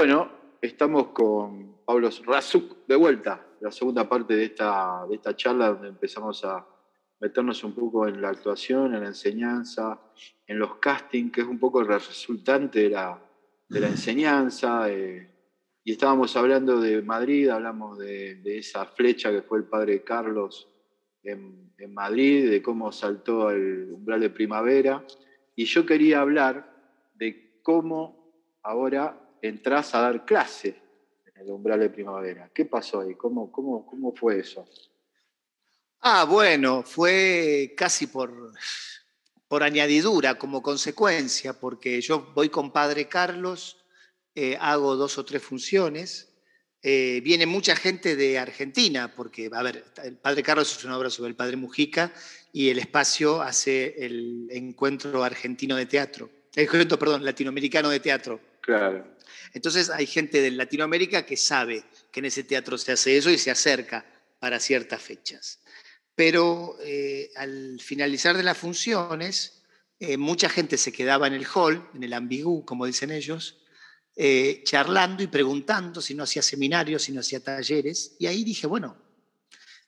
Bueno, estamos con Pablo Razuk de vuelta, la segunda parte de esta, de esta charla donde empezamos a meternos un poco en la actuación, en la enseñanza, en los castings, que es un poco el resultante de la, de la enseñanza. Eh, y estábamos hablando de Madrid, hablamos de, esa flecha que fue el padre Carlos en, en, Madrid, de cómo saltó al umbral de primavera. Y yo quería hablar de cómo ahora entras a dar clase en el umbral de primavera. ¿Qué pasó ahí? ¿Cómo, cómo, cómo fue eso? Ah, bueno, fue casi por, por añadidura, como consecuencia, porque yo voy con Padre Carlos, eh, hago dos o tres funciones. Eh, viene mucha gente de Argentina, porque, a ver, el Padre Carlos es una obra sobre el Padre Mujica y el espacio hace el encuentro argentino de teatro, el encuentro, perdón, latinoamericano de teatro. Claro. Entonces hay gente de Latinoamérica que sabe que en ese teatro se hace eso y se acerca para ciertas fechas. Pero eh, al finalizar de las funciones, eh, mucha gente se quedaba en el hall, en el ambigú, como dicen ellos, eh, charlando y preguntando si no hacía seminarios, si no hacía talleres, y ahí dije, bueno,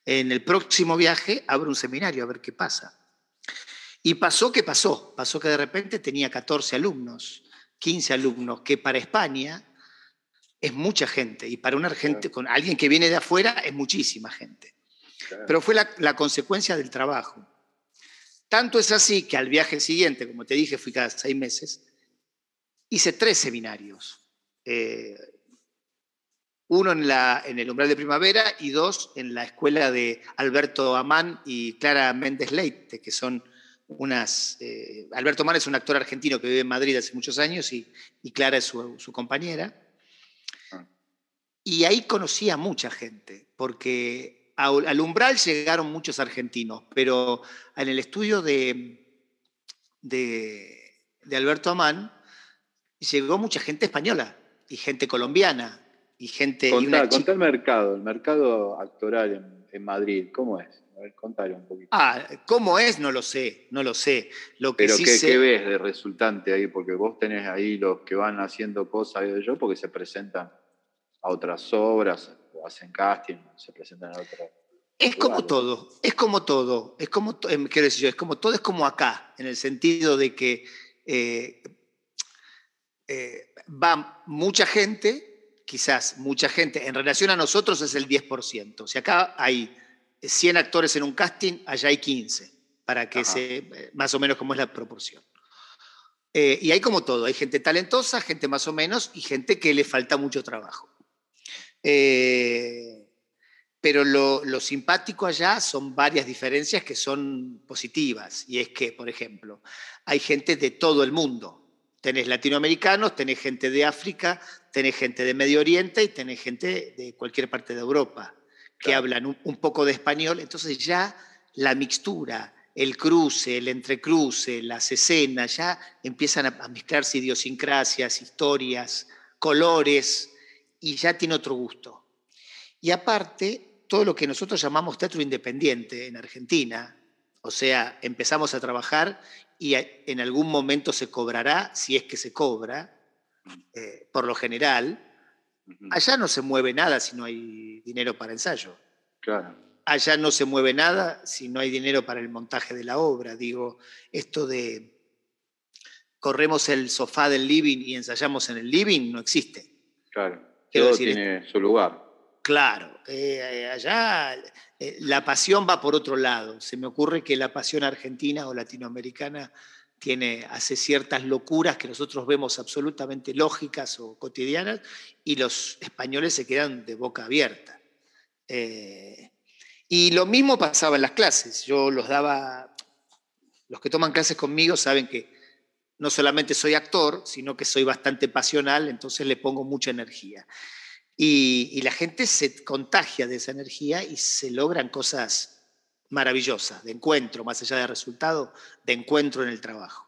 en el próximo viaje abro un seminario a ver qué pasa. Y pasó que pasó, pasó que de repente tenía 14 alumnos, 15 alumnos, que para España es mucha gente, y para un argentino, con alguien que viene de afuera es muchísima gente. Pero fue la, consecuencia del trabajo. Tanto es así que al viaje siguiente, como te dije, fui cada seis meses, hice tres seminarios. Eh, uno en, la, en el umbral de primavera y dos en la escuela de Alberto Amán y Clara Méndez Leite, que son unas... Eh, Alberto Amán es un actor argentino que vive en Madrid hace muchos años y, Clara es su, su, compañera. Ah. Y ahí conocí a mucha gente, porque al umbral llegaron muchos argentinos, pero en el estudio de, de, Alberto Amán llegó mucha gente española y gente colombiana y gente... Contá, el mercado, el mercado actoral en, Madrid, ¿cómo es? A ver, un poquito. Ah, ¿cómo es? No lo sé, no lo sé. Lo que Pero ¿qué, ves de resultante ahí? Porque vos tenés ahí los que van haciendo cosas, yo, porque se presentan a otras obras, hacen casting, se presentan a otras. Es como todo, es como todo, es como, em, quiero decir yo, es como todo, es como acá, en el sentido de que eh, eh, va mucha gente, quizás mucha gente, en relación a nosotros es el 10%. Si acá hay 100 actores en un casting, allá hay 15, para que se, eh, más o menos como es la proporción. y hay como todo, hay gente talentosa, gente más o menos, y gente que le falta mucho trabajo. Eh, pero lo, simpático allá son varias diferencias que son positivas. Y es que, por ejemplo, hay gente de todo el mundo. Tenés latinoamericanos, tenés gente de África, tenés gente de Medio Oriente y tenés gente de cualquier parte de Europa que hablan un, poco de español. Entonces ya la mixtura, el cruce, el entrecruce, las escenas, ya empiezan a, a mezclarse idiosincrasias, historias, colores, y ya tiene otro gusto. Y aparte, todo lo que nosotros llamamos teatro independiente en Argentina, o sea, empezamos a trabajar y en algún momento se cobrará, si es que se cobra, eh, por lo general, allá no se mueve nada si no hay dinero para ensayo. Claro. Allá no se mueve nada si no hay dinero para el montaje de la obra. Digo, esto de corremos el sofá del living y ensayamos en el living no existe. Claro, todo tiene su lugar. Claro, eh, allá eh, la pasión va por otro lado. Se me ocurre que la pasión argentina o latinoamericana tiene, hace ciertas locuras que nosotros vemos absolutamente lógicas o cotidianas y los españoles se quedan de boca abierta. Eh, y lo mismo pasaba en las clases. Yo los daba, los que toman clases conmigo saben que no solamente soy actor, sino que soy bastante pasional, entonces le pongo mucha energía. Y, la gente se contagia de esa energía y se logran cosas maravillosas, de encuentro, más allá del resultado, de encuentro en el trabajo.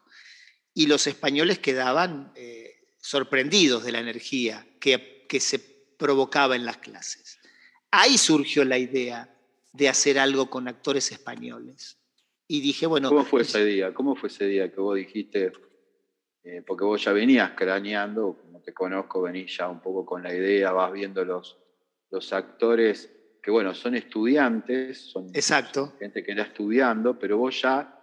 Y los españoles quedaban eh, sorprendidos de la energía que, que se provocaba en las clases. Ahí surgió la idea de hacer algo con actores españoles. Y dije, bueno... ¿Cómo fue ese día? ¿Cómo fue ese día que vos dijiste, eh, porque vos ya venías craneando, como te conozco, venís ya un poco con la idea, vas viendo los, los actores que, bueno, son estudiantes, son, Exacto. gente que está estudiando, pero vos ya,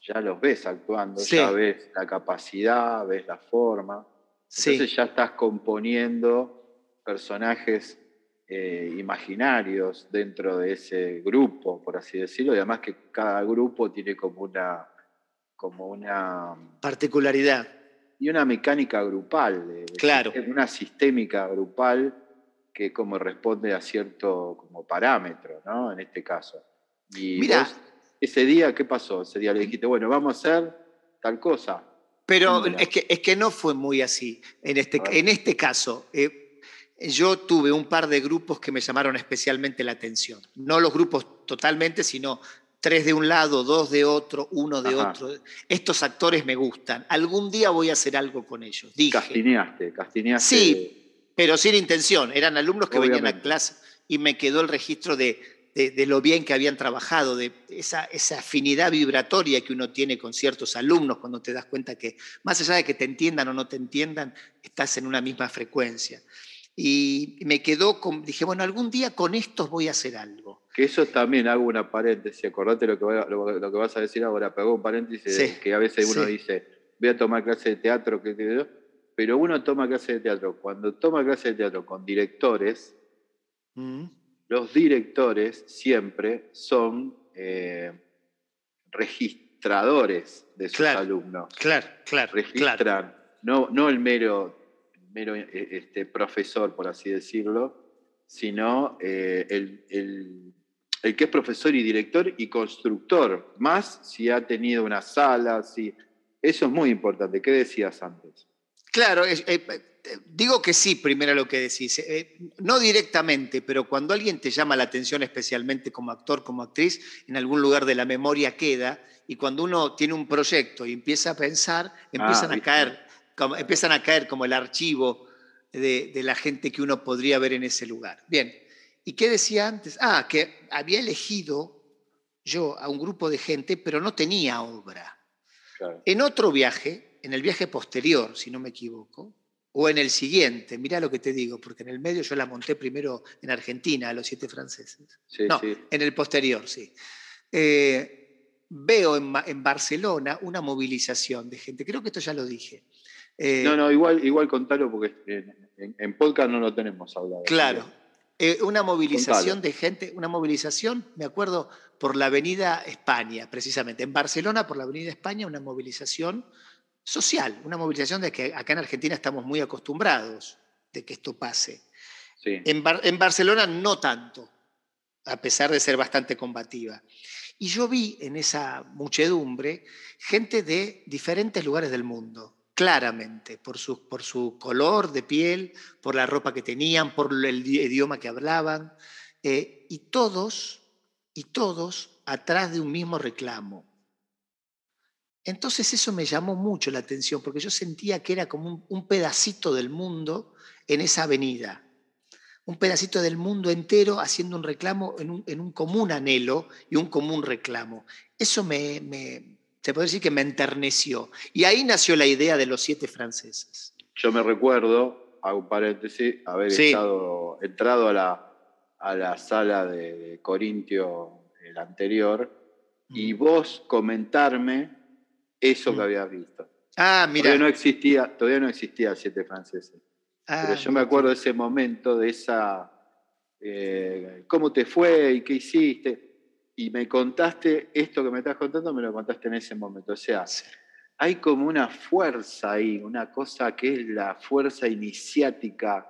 ya los ves actuando, ya ves la capacidad, ves la forma. Entonces ya estás componiendo personajes eh, imaginarios dentro de ese grupo, por así decirlo, y además que cada grupo tiene como una, como una particularidad y una mecánica grupal, claro. una sistémica grupal que como responde a cierto como parámetro, ¿no? En este caso. Y Mira, ese día, ¿qué pasó? Ese día le dijiste, bueno, vamos a hacer tal cosa. Pero es que, es que no fue muy así. En este, en este caso, eh, yo tuve un par de grupos que me llamaron especialmente la atención. No los grupos totalmente, sino tres de un lado, dos de otro, uno de otro. Estos actores me gustan. Algún día voy a hacer algo con ellos. Dije. Castineaste, castineaste. Sí, pero sin intención. Eran alumnos que venían a clase y me quedó el registro de, de, lo bien que habían trabajado, de esa, esa, afinidad vibratoria que uno tiene con ciertos alumnos cuando te das cuenta que, más allá de que te entiendan o no te entiendan, estás en una misma frecuencia. Y me quedó, con, dije, bueno, algún día con estos voy a hacer algo. Que eso también hago una paréntesis, acordate lo que, lo, que vas a decir ahora, pero hago un paréntesis que a veces uno dice, voy a tomar clase de teatro, que, pero uno toma clase de teatro. Cuando toma clase de teatro con directores, mm. los directores siempre son eh, registradores de sus alumnos. Claro, claro. Registran, No, no el mero mero eh, este, profesor, por así decirlo, sino eh, el, que es profesor y director y constructor, más si ha tenido una sala, si... Eso es muy importante. ¿Qué decías antes? Claro, eh, digo que sí, primero lo que decís. no directamente, pero cuando alguien te llama la atención, especialmente como actor, como actriz, en algún lugar de la memoria queda, y cuando uno tiene un proyecto y empieza a pensar, empiezan ah, a caer empiezan a caer como el archivo de, la gente que uno podría ver en ese lugar. Bien, ¿y qué decía antes? Ah, que había elegido yo a un grupo de gente, pero no tenía obra. En otro viaje, en el viaje posterior, si no me equivoco, o en el siguiente, mira lo que te digo, porque en el medio yo la monté primero en Argentina, a los siete franceses. no, en el posterior, sí. Eh, veo en, en, Barcelona una movilización de gente, creo que esto ya lo dije, eh, no, no, igual, igual contalo porque en, podcast no lo tenemos hablado. Claro. Eh, una movilización de gente, una movilización, me acuerdo, por la Avenida España, precisamente. En Barcelona, por la Avenida España, una movilización social, una movilización de que acá en Argentina estamos muy acostumbrados de que esto pase. En, en Barcelona no tanto, a pesar de ser bastante combativa. Y yo vi en esa muchedumbre gente de diferentes lugares del mundo claramente, por su, por su color de piel, por la ropa que tenían, por el idioma que hablaban, eh, y todos, y todos atrás de un mismo reclamo. Entonces eso me llamó mucho la atención, porque yo sentía que era como un, pedacito del mundo en esa avenida, un pedacito del mundo entero haciendo un reclamo en un, en un común anhelo y un común reclamo. Eso me, me se puede decir que me enterneció. Y ahí nació la idea de los siete franceses. Yo me recuerdo, hago un paréntesis, haber estado, entrado a la, a la sala de, Corintio, el anterior, y mm. vos comentarme eso que mm. habías visto. Ah, mira. Todavía no existía, todavía no existía siete franceses. Ah, Pero yo me acuerdo de ese momento, de esa, eh, cómo te fue y qué hiciste y me contaste esto que me estás contando, me lo contaste en ese momento. O sea, hay como una fuerza ahí, una cosa que es la fuerza iniciática.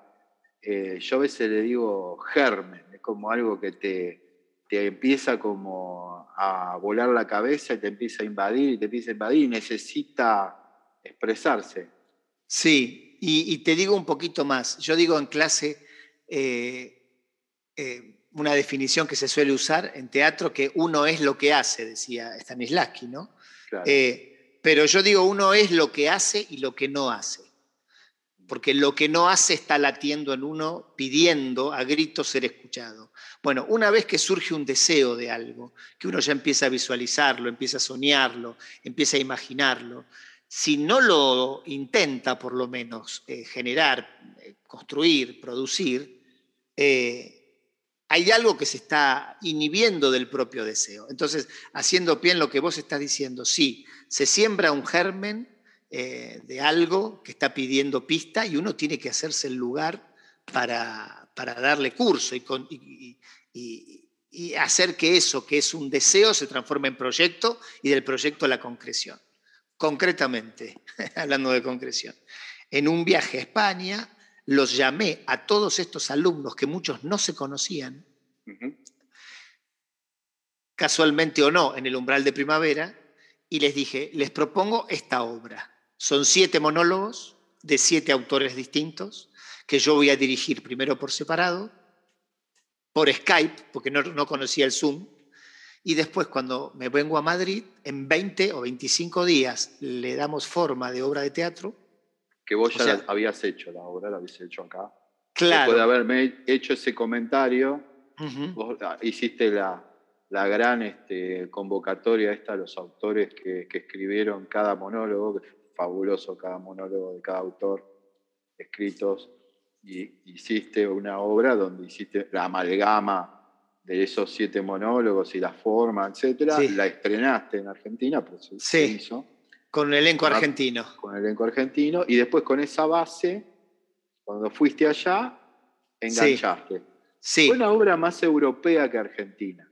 Eh, yo a veces le digo germen, es como algo que te, te empieza como a volar la cabeza y te empieza a invadir y te empieza a invadir y necesita expresarse. Sí, y, te digo un poquito más. Yo digo en clase, eh, eh, una definición que se suele usar en teatro, que uno es lo que hace, decía Stanislavski, ¿no? Eh, pero yo digo, uno es lo que hace y lo que no hace. Porque lo que no hace está latiendo en uno, pidiendo a gritos ser escuchado. Bueno, una vez que surge un deseo de algo, que uno ya empieza a visualizarlo, empieza a soñarlo, empieza a imaginarlo, si no lo intenta por lo menos eh, generar, eh, construir, producir, hay algo que se está inhibiendo del propio deseo. Entonces, haciendo pie en lo que vos estás diciendo, sí, se siembra un germen de algo que está pidiendo pista y uno tiene que hacerse el lugar para, darle curso y, y hacer que eso, que es un deseo, se transforme en proyecto y del proyecto a la concreción. Concretamente, hablando de concreción, en un viaje a España los llamé a todos estos alumnos que muchos no se conocían, casualmente o no, en el umbral de primavera, y les dije, les propongo esta obra. Son siete monólogos de siete autores distintos que yo voy a dirigir primero por separado por Skype, porque no, conocía el Zoom, y después cuando me vengo a Madrid, en 20 o 25 días le damos forma de obra de teatro. Que vos ya habías hecho la obra, la habías hecho acá. Claro. Después de haberme hecho ese comentario, vos ah, hiciste la, la gran este, convocatoria esta a los autores que, que escribieron cada monólogo, fabuloso cada monólogo de cada autor, escritos y hiciste una obra donde hiciste la amalgama de esos siete monólogos y la forma, etcétera, la estrenaste en Argentina, pues se hizo. Con el elenco argentino. Con el elenco argentino, y después con esa base, cuando fuiste allá, enganchaste. Sí. Fue una obra más europea que argentina.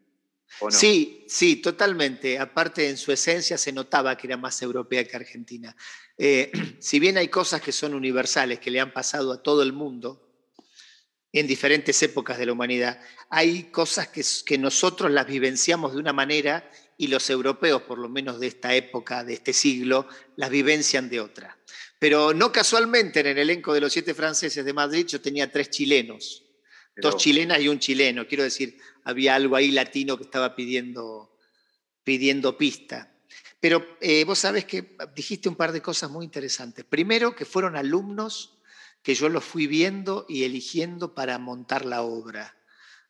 Sí, sí, totalmente. Aparte, en su esencia se notaba que era más europea que argentina. Eh, si bien hay cosas que son universales, que le han pasado a todo el mundo en diferentes épocas de la humanidad, hay cosas que, que nosotros las vivenciamos de una manera y los europeos, por lo menos de esta época, de este siglo, las vivencian de otra. Pero no casualmente en el elenco de los siete franceses de Madrid yo tenía tres chilenos, dos chilenas y un chileno. Quiero decir, había algo ahí latino que estaba pidiendo, pidiendo pista. Pero eh, vos sabés que dijiste un par de cosas muy interesantes. Primero, que fueron alumnos que yo los fui viendo y eligiendo para montar la obra.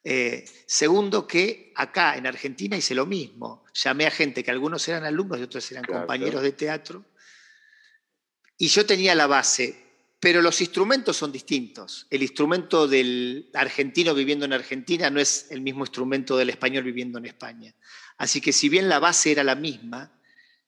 Eh, segundo, que acá en Argentina hice lo mismo. Llamé a gente que algunos eran alumnos y otros eran compañeros de teatro. Y yo tenía la base, pero los instrumentos son distintos. El instrumento del argentino viviendo en Argentina no es el mismo instrumento del español viviendo en España. Así que si bien la base era la misma,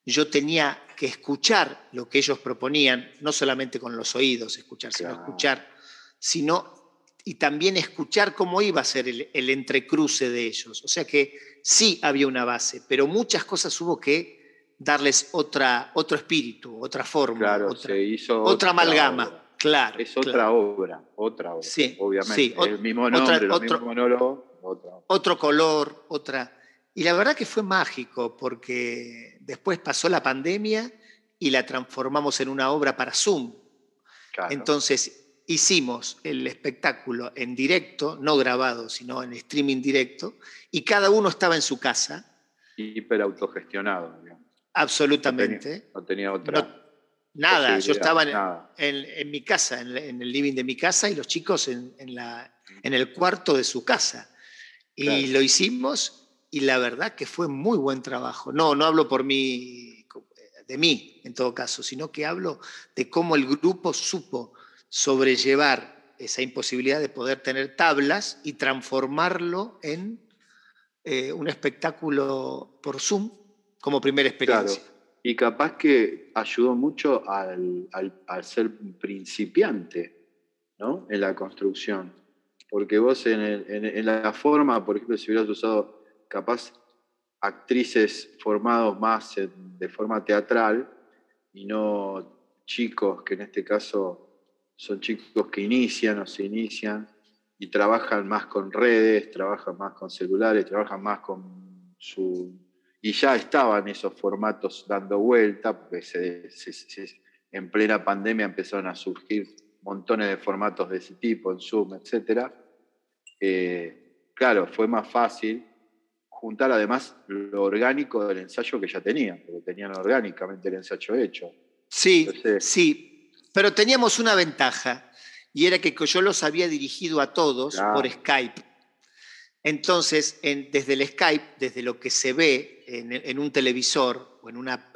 yo tenía que escuchar lo que ellos proponían, no solamente con los oídos escuchar, sino escuchar, sino y también escuchar cómo iba a ser el, entrecruce de ellos. O sea que sí había una base, pero muchas cosas hubo que darles otra, otro espíritu, otra forma, otra, amalgama. Claro, es otra obra, otra obra, sí, obviamente. el mismo nombre, otro, monólogo, otra. Otro color, otra. Y la verdad que fue mágico porque después pasó la pandemia y la transformamos en una obra para Zoom. Entonces hicimos el espectáculo en directo, no grabado, sino en streaming directo, y cada uno estaba en su casa. Hiper autogestionado. Absolutamente. No tenía, otra. Nada, yo estaba en, mi casa, en, el living de mi casa y los chicos en, el cuarto de su casa. Y lo hicimos y la verdad que fue muy buen trabajo. No, no hablo por mí, de mí en todo caso, sino que hablo de cómo el grupo supo sobrellevar esa imposibilidad de poder tener tablas y transformarlo en eh, un espectáculo por Zoom como primera experiencia. Y capaz que ayudó mucho al, ser principiante ¿no? en la construcción. Porque vos en, la forma, por ejemplo, si hubieras usado capaz actrices formados más de forma teatral y no chicos que en este caso son chicos que inician o se inician y trabajan más con redes, trabajan más con celulares, trabajan más con su y ya estaban esos formatos dando vuelta, porque en plena pandemia empezaron a surgir montones de formatos de ese tipo, en Zoom, etc. Eh, claro, fue más fácil juntar además lo orgánico del ensayo que ya tenían, porque tenían orgánicamente el ensayo hecho. Sí, sí, pero teníamos una ventaja, y era que yo los había dirigido a todos por Skype. Entonces, desde el Skype, desde lo que se ve en, un televisor o en una,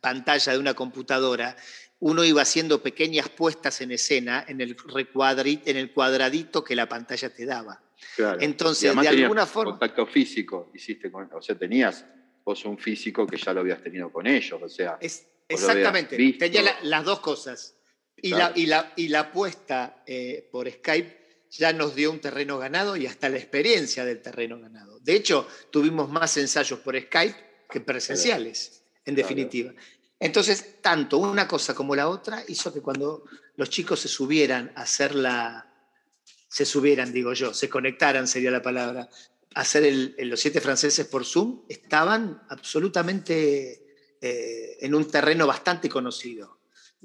pantalla de una computadora, uno iba haciendo pequeñas puestas en escena en el, en el cuadradito que la pantalla te daba. Entonces, de alguna forma. Contacto físico hiciste con. O sea, tenías vos un físico que ya lo habías tenido con ellos. O sea. exactamente. Tenía las dos cosas. Y la, y, la, y la apuesta eh, por Skype ya nos dio un terreno ganado y hasta la experiencia del terreno ganado. De hecho, tuvimos más ensayos por Skype que presenciales, en definitiva. Entonces, tanto una cosa como la otra hizo que cuando los chicos se subieran a hacer la, se subieran, digo yo, se conectaran sería la palabra, a hacer los siete franceses por Zoom, estaban absolutamente eh, en un terreno bastante conocido.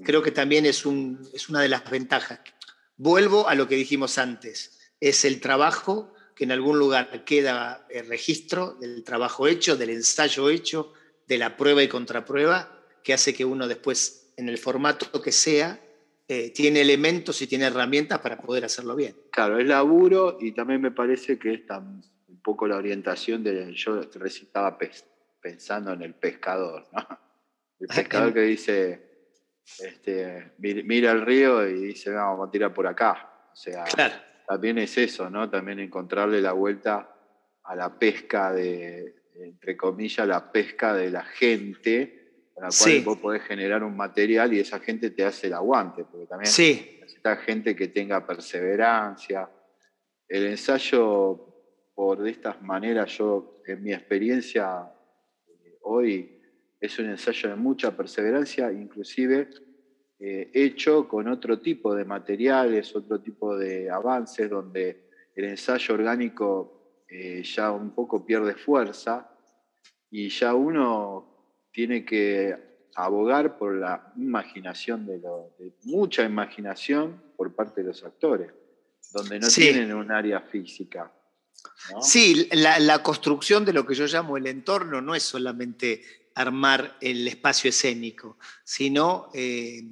Creo que también es, un, es una de las ventajas. Vuelvo a lo que dijimos antes, es el trabajo que en algún lugar queda el registro del trabajo hecho, del ensayo hecho, de la prueba y contraprueba, que hace que uno después, en el formato que sea, eh, tiene elementos y tiene herramientas para poder hacerlo bien. Claro, es laburo y también me parece que es un poco la orientación de. Yo recitaba pensando en el pescador, ¿no? El pescador que dice, este, mira el río y dice, vamos a tirar por acá. O sea, también es eso, ¿no? También encontrarle la vuelta a la pesca de, entre comillas, la pesca de la gente con la cual vos podés generar un material y esa gente te hace el aguante, porque también sí. necesitas gente que tenga perseverancia. El ensayo, por de estas maneras, yo, en mi experiencia eh, hoy, es un ensayo de mucha perseverancia, inclusive eh, hecho con otro tipo de materiales, otro tipo de avances, donde el ensayo orgánico eh, ya un poco pierde fuerza y ya uno tiene que abogar por la imaginación de, mucha imaginación por parte de los actores, donde no tienen un área física. Sí, la, construcción de lo que yo llamo el entorno no es solamente armar el espacio escénico, sino eh,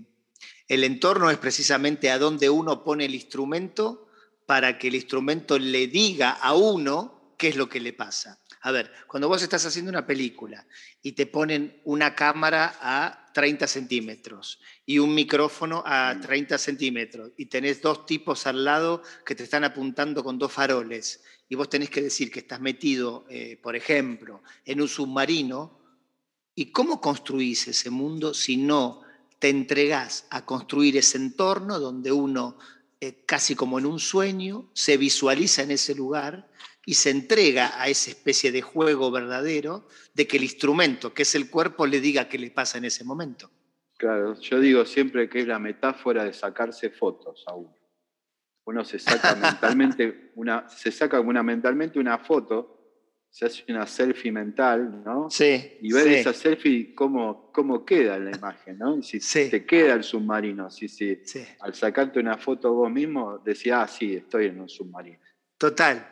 el entorno es precisamente a donde uno pone el instrumento para que el instrumento le diga a uno qué es lo que le pasa. A ver, cuando vos estás haciendo una película y te ponen una cámara a 30 centímetros y un micrófono a 30 centímetros y tenés dos tipos al lado que te están apuntando con dos faroles y vos tenés que decir que estás metido, eh, por ejemplo, en un submarino, ¿y cómo construís ese mundo si no te entregás a construir ese entorno donde uno, eh, casi como en un sueño, se visualiza en ese lugar? y se entrega a esa especie de juego verdadero de que el instrumento, que es el cuerpo, le diga qué le pasa en ese momento. Claro, yo digo siempre que es la metáfora de sacarse fotos a uno. Uno se saca mentalmente una, se saca una, mentalmente una foto, se hace una selfie mental, ¿no? Sí. Y ver esa selfie cómo, cómo queda en la imagen, ¿no? Si te queda el submarino, si, si al sacarte una foto vos mismo decís, ah, sí, estoy en un submarino. Total,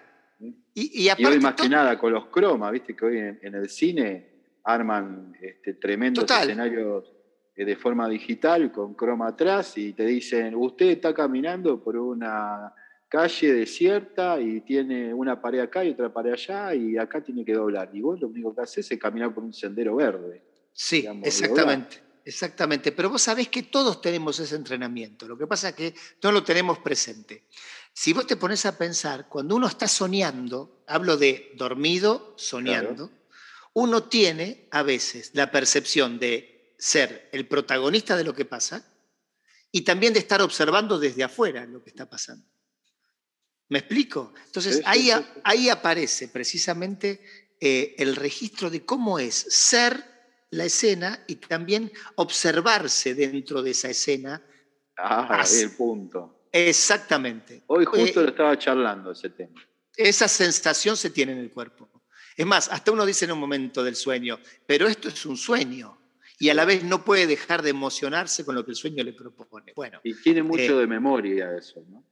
y, hoy más que nada con los cromas, viste que hoy en, el cine arman este, tremendos escenarios eh, de forma digital con croma atrás y te dicen, usted está caminando por una calle desierta y tiene una pared acá y otra pared allá y acá tiene que doblar. Y vos lo único que haces es caminar por un sendero verde. Sí, exactamente. Exactamente, pero vos sabés que todos tenemos ese entrenamiento, lo que pasa es que no lo tenemos presente. Si vos te pones a pensar, cuando uno está soñando, hablo de dormido, soñando, uno tiene a veces la percepción de ser el protagonista de lo que pasa y también de estar observando desde afuera lo que está pasando. ¿Me explico? Entonces ahí, ahí aparece precisamente eh, el registro de cómo es ser la escena y también observarse dentro de esa escena. Ah, ahí el punto. Exactamente. Hoy justo eh, lo estaba charlando ese tema. Esa sensación se tiene en el cuerpo. Es más, hasta uno dice en un momento del sueño, pero esto es un sueño. Y a la vez no puede dejar de emocionarse con lo que el sueño le propone. Bueno, y tiene mucho eh, de memoria eso, ¿no?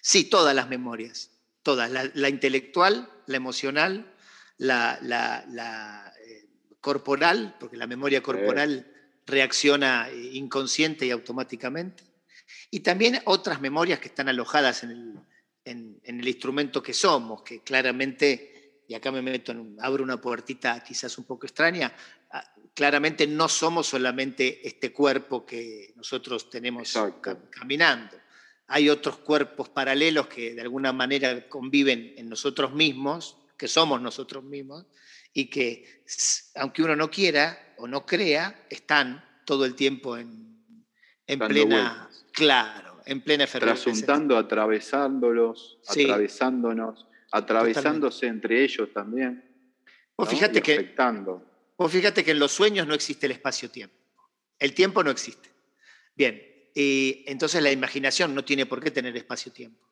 Sí, todas las memorias. Todas. La, intelectual, la emocional, la, eh, corporal, porque la memoria corporal reacciona inconsciente y automáticamente y también otras memorias que están alojadas en el, instrumento que somos, que claramente y acá me meto, en, abro una puertita quizás un poco extraña, ah, claramente no somos solamente este cuerpo que nosotros tenemos caminando. Hay otros cuerpos paralelos que de alguna manera conviven en nosotros mismos, que somos nosotros mismos, y que aunque uno no quiera o no crea, están todo el tiempo en, en plena, claro, en plena Trasuntando, atravesándolos, atravesándonos, atravesándose entre ellos también. Vos, fíjate que, vos fíjate que en los sueños no existe el espacio-tiempo. El tiempo no existe. Bien, y entonces la imaginación no tiene por qué tener espacio-tiempo.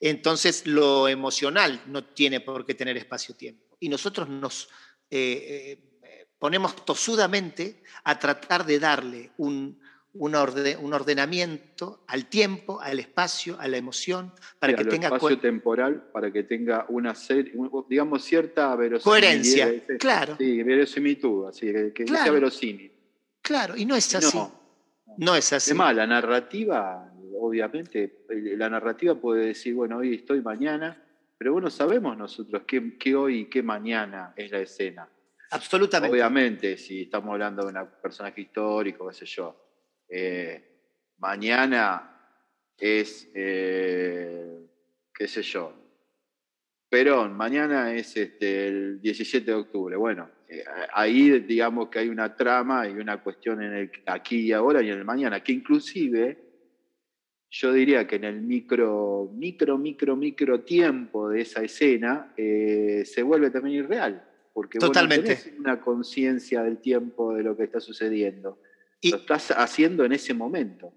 Entonces lo emocional no tiene por qué tener espacio-tiempo. Y nosotros nos eh, eh, ponemos tosudamente a tratar de darle un, un, ordenamiento al tiempo, al espacio, a la emoción, para que tenga espacio temporal, para que tenga una serie, digamos cierta verosimilitud. Coherencia, claro. Sí, verosimilitud, así que, sea verosímil. Claro, y no es así. No, es así. Además, la narrativa, obviamente, la narrativa puede decir, bueno, hoy estoy mañana, pero bueno, sabemos nosotros qué, hoy y qué mañana es la escena. Absolutamente. Obviamente, si estamos hablando de un personaje histórico, qué sé yo, eh, mañana es, eh, qué sé yo, Perón, mañana es este, el 17 de octubre. Bueno, ahí digamos que hay una trama y una cuestión en el aquí y ahora y en el mañana, que inclusive yo diría que en el micro, micro, micro, micro tiempo de esa escena se vuelve también irreal, porque Totalmente. Vos una conciencia del tiempo de lo que está sucediendo lo estás haciendo en ese momento.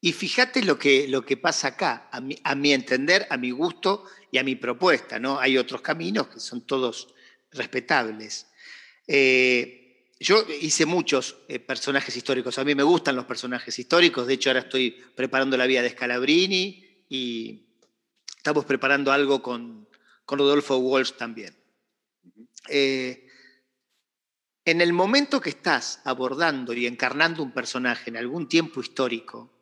Y fíjate lo que, lo que pasa acá, a mi, a mi, entender, a mi gusto y a mi propuesta. ¿no? Hay otros caminos que son todos respetables. Eh, yo hice muchos eh, personajes históricos. A mí me gustan los personajes históricos. De hecho, ahora estoy preparando la vida de Scalabrini y estamos preparando algo con, con Rodolfo Walsh también. En el momento que estás abordando y encarnando un personaje en algún tiempo histórico,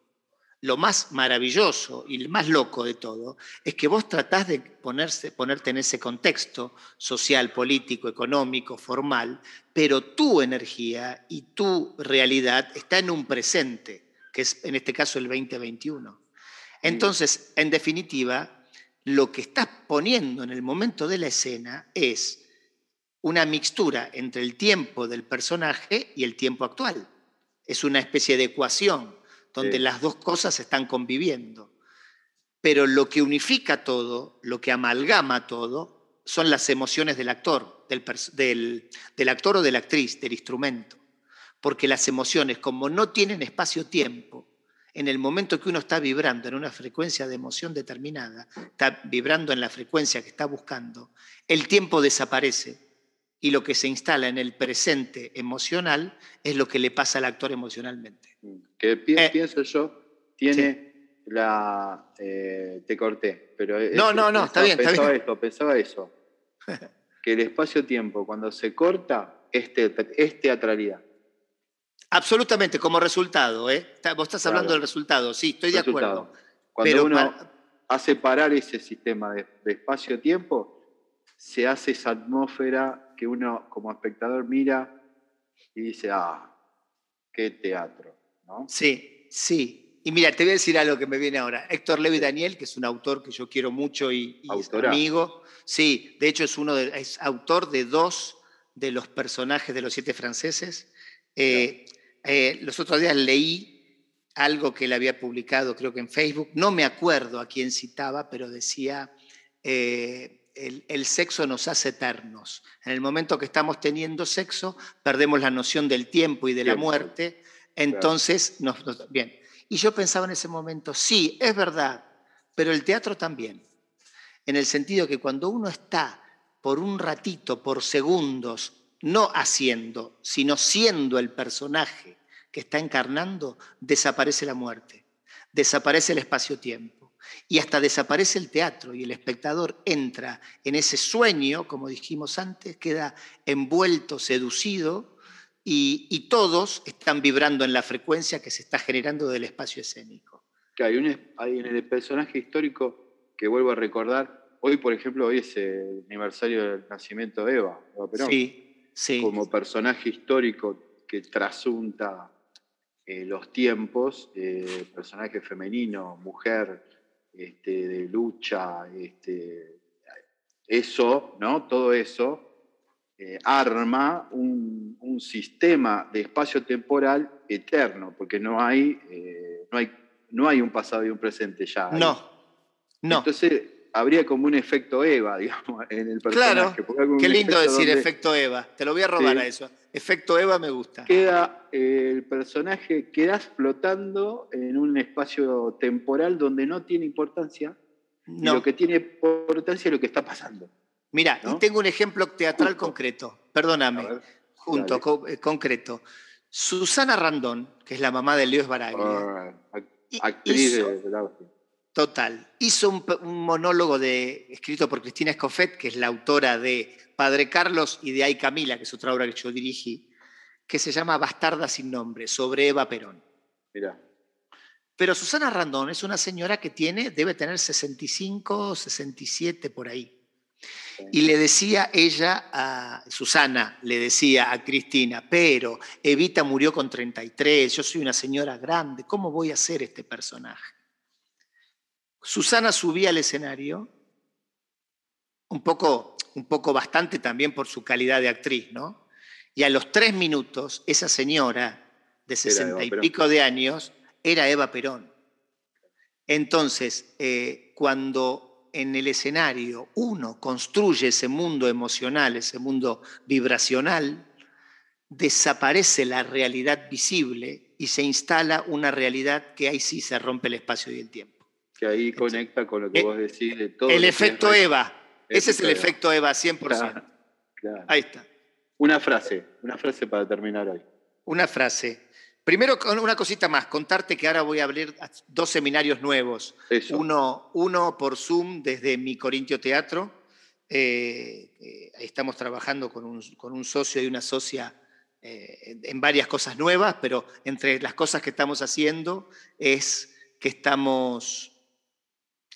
lo más maravilloso y el más loco de todo es que vos tratás de ponerse, ponerte en ese contexto social, político, económico, formal, pero tu energía y tu realidad está en un presente, que es en este caso el 2021. Entonces, en definitiva, lo que estás poniendo en el momento de la escena es una mixtura entre el tiempo del personaje y el tiempo actual. Es una especie de ecuación donde las dos cosas están conviviendo. Pero lo que unifica todo, lo que amalgama todo, son las emociones del actor, del, del actor o de la actriz, del instrumento. Porque las emociones, como no tienen espacio-tiempo, en el momento que uno está vibrando en una frecuencia de emoción determinada, está vibrando en la frecuencia que está buscando, el tiempo desaparece y lo que se instala en el presente emocional es lo que le pasa al actor emocionalmente. Que eh, pienso yo, tiene la... Eh, te corté, pero... No, no, no, está bien, pensaba está bien. Esto, pensaba eso, que el espacio-tiempo cuando se corta es, teatralidad. Absolutamente, como resultado, ¿eh? Vos estás hablando del resultado, sí, estoy de acuerdo. Cuando uno hace parar ese sistema de espacio-tiempo, se hace esa atmósfera que uno como espectador mira y dice, ah, qué teatro, ¿no? Sí, sí. Y mira, te voy a decir algo que me viene ahora. Héctor Levi Daniel, que es un autor que yo quiero mucho y, es amigo. Sí, de hecho es uno de, es autor de dos de los personajes de los siete franceses. Eh, eh, los otros días leí algo que él había publicado, creo que en Facebook. No me acuerdo a quién citaba, pero decía eh, el, sexo nos hace eternos. En el momento que estamos teniendo sexo, perdemos la noción del tiempo y de la muerte. Entonces, nos, bien. Y yo pensaba en ese momento, sí, es verdad, pero el teatro también. En el sentido que cuando uno está por un ratito, por segundos, no haciendo, sino siendo el personaje que está encarnando, desaparece la muerte, desaparece el espacio-tiempo y hasta desaparece el teatro y el espectador entra en ese sueño, como dijimos antes, queda envuelto, seducido y, todos están vibrando en la frecuencia que se está generando del espacio escénico. hay, un, hay en el personaje histórico que vuelvo a recordar, hoy, por ejemplo, hoy es el aniversario del nacimiento de Eva, Eva Perón. Sí, sí. Como personaje histórico que trasunta eh, los tiempos, eh, personaje femenino, mujer, este, de lucha, este, eso, ¿no? Todo eso eh, arma un, un, sistema de espacio temporal eterno, porque no hay, no hay, no hay un pasado y un presente ya. No, no. Entonces, habría como un efecto Eva, digamos, en el personaje. Claro, qué lindo decir efecto Eva. Te lo voy a robar a eso. Efecto Eva me gusta. Queda, eh, el personaje queda flotando en un espacio temporal donde no tiene importancia. No. lo que tiene importancia es lo que está pasando. Mira, y tengo un ejemplo teatral concreto. Perdóname. junto, eh, concreto. Susana Randón, que es la mamá de Leo Esbaraglia. Ah, actriz de, de la Total. Hizo un, monólogo de, escrito por Cristina Escoffet, que es la autora de Padre Carlos y de Ay Camila, que es otra obra que yo dirigí, que se llama Bastarda sin nombre, sobre Eva Perón. Mira. Pero Susana Randón es una señora que tiene, debe tener 65, 67 por ahí. Y le decía ella a Susana, le decía a Cristina, pero Evita murió con 33, yo soy una señora grande, ¿cómo voy a hacer este personaje? Susana subía al escenario, un poco, un poco bastante también por su calidad de actriz, ¿no? Y a los tres minutos, esa señora de sesenta y pico de años era Eva Perón. Entonces, eh, cuando en el escenario uno construye ese mundo emocional, ese mundo vibracional, desaparece la realidad visible y se instala una realidad que ahí sí se rompe el espacio y el tiempo que ahí conecta con lo que eh, vos decís de todo. El efecto Eva. Ese es el efecto Eva, 100%. Ahí está. Una frase, una frase para terminar hoy. Una frase. Primero, una cosita más, contarte que ahora voy a abrir dos seminarios nuevos. Uno, uno por Zoom desde mi Corintio Teatro. Eh, eh, estamos trabajando con un, con un, socio y una socia en varias cosas nuevas, pero entre las cosas que estamos haciendo es que estamos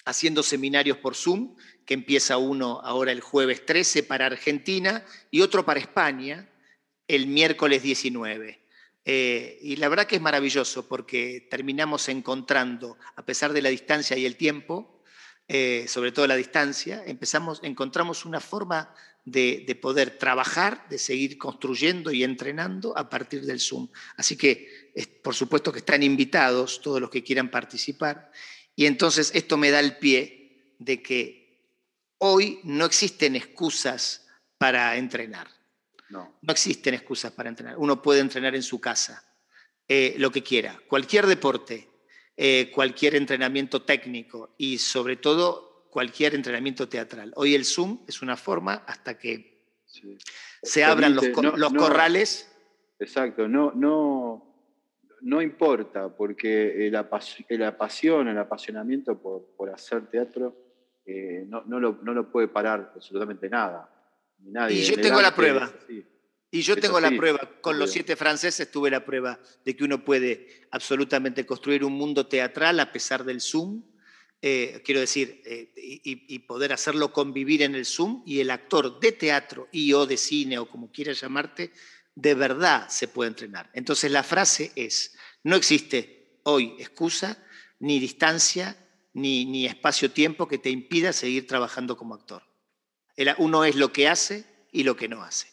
haciendo seminarios por Zoom, que empieza uno ahora el jueves 13 para Argentina y otro para España el miércoles 19. Eh, y la verdad que es maravilloso porque terminamos encontrando, a pesar de la distancia y el tiempo, eh, sobre todo la distancia, empezamos, encontramos una forma de, de, poder trabajar, de seguir construyendo y entrenando a partir del Zoom. Así que, por supuesto que están invitados todos los que quieran participar. Y entonces esto me da el pie de que hoy no existen excusas para entrenar. No. No existen excusas para entrenar. Uno puede entrenar en su casa, eh, lo que quiera, cualquier deporte, eh, cualquier entrenamiento técnico y sobre todo cualquier entrenamiento teatral. Hoy el Zoom es una forma hasta que se abran los, los corrales. Exacto, no, no, no importa, porque la pasión, el apasionamiento por, hacer teatro eh, no, lo, puede parar absolutamente nada. nadie. Y yo tengo la prueba. Y yo tengo la prueba. Con los siete franceses tuve la prueba de que uno puede absolutamente construir un mundo teatral a pesar del Zoom. Eh, quiero decir, eh, y, y, poder hacerlo convivir en el Zoom y el actor de teatro y o de cine o como quieras llamarte, de verdad se puede entrenar. Entonces la frase es, no existe hoy excusa, ni distancia, ni, ni espacio-tiempo que te impida seguir trabajando como actor. Uno es lo que hace y lo que no hace.